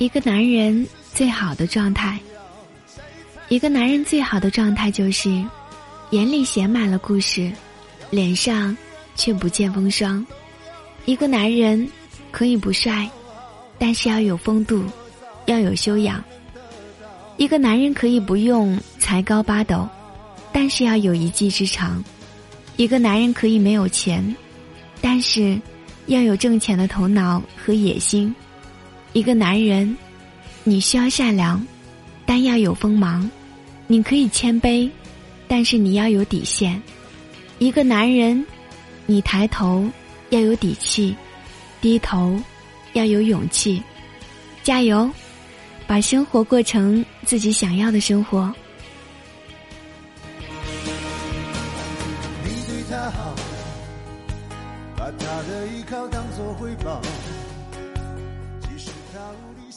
一个男人最好的状态，一个男人最好的状态就是，眼里写满了故事，脸上却不见风霜。一个男人可以不帅，但是要有风度，要有修养。一个男人可以不用才高八斗，但是要有一技之长。一个男人可以没有钱，但是要有挣钱的头脑和野心。一个男人，你需要善良，但要有锋芒；你可以谦卑，但是你要有底线。一个男人，你抬头要有底气，低头要有勇气。加油，把生活过成自己想要的生活。你对他好，把他的依靠当作回报。